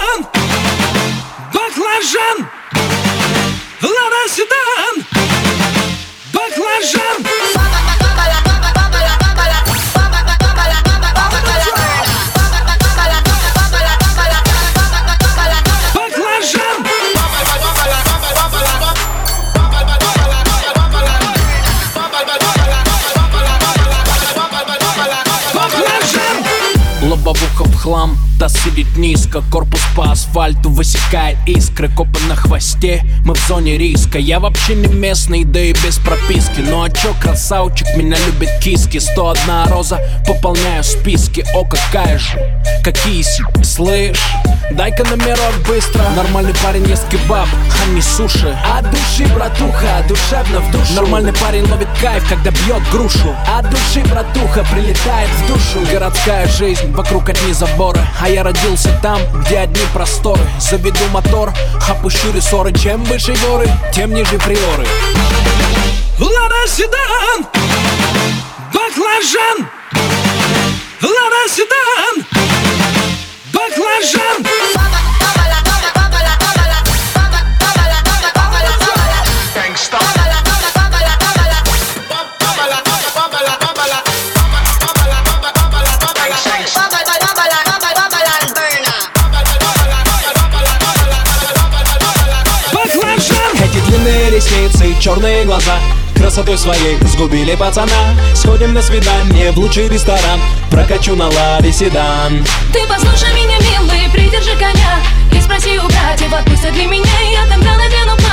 Баклажан! Баклажан! Хлам Таз сидит низко, корпус по асфальту высекает искры. Копы на хвосте, мы в зоне риска. Я вообще не местный, да и без прописки. Ну а чё, красавчик, меня любит киски. 101 роза, пополняю списки. О, какая же, какие сипы, слышь. Дай-ка номерок быстро. Нормальный парень ест кебаб, а не суши От души, братуха, душевно в душу. Нормальный парень ловит кайф, когда бьет грушу. От души, братуха, прилетает в душу. Городская жизнь, вокруг одни заборы А я родился там, где одни просторы. Заведу мотор, опущу рессоры Чем выше горы, тем ниже приоры. Лада седан, баклажан. Лада седан, черные глаза. Красотой своей сгубили пацана. Сходим на свидание в лучший ресторан. Прокачу на ладе седан. Ты послушай меня, милый, придержи коня. И спроси у братьев, отпустят ли меня. Я тогда надену платье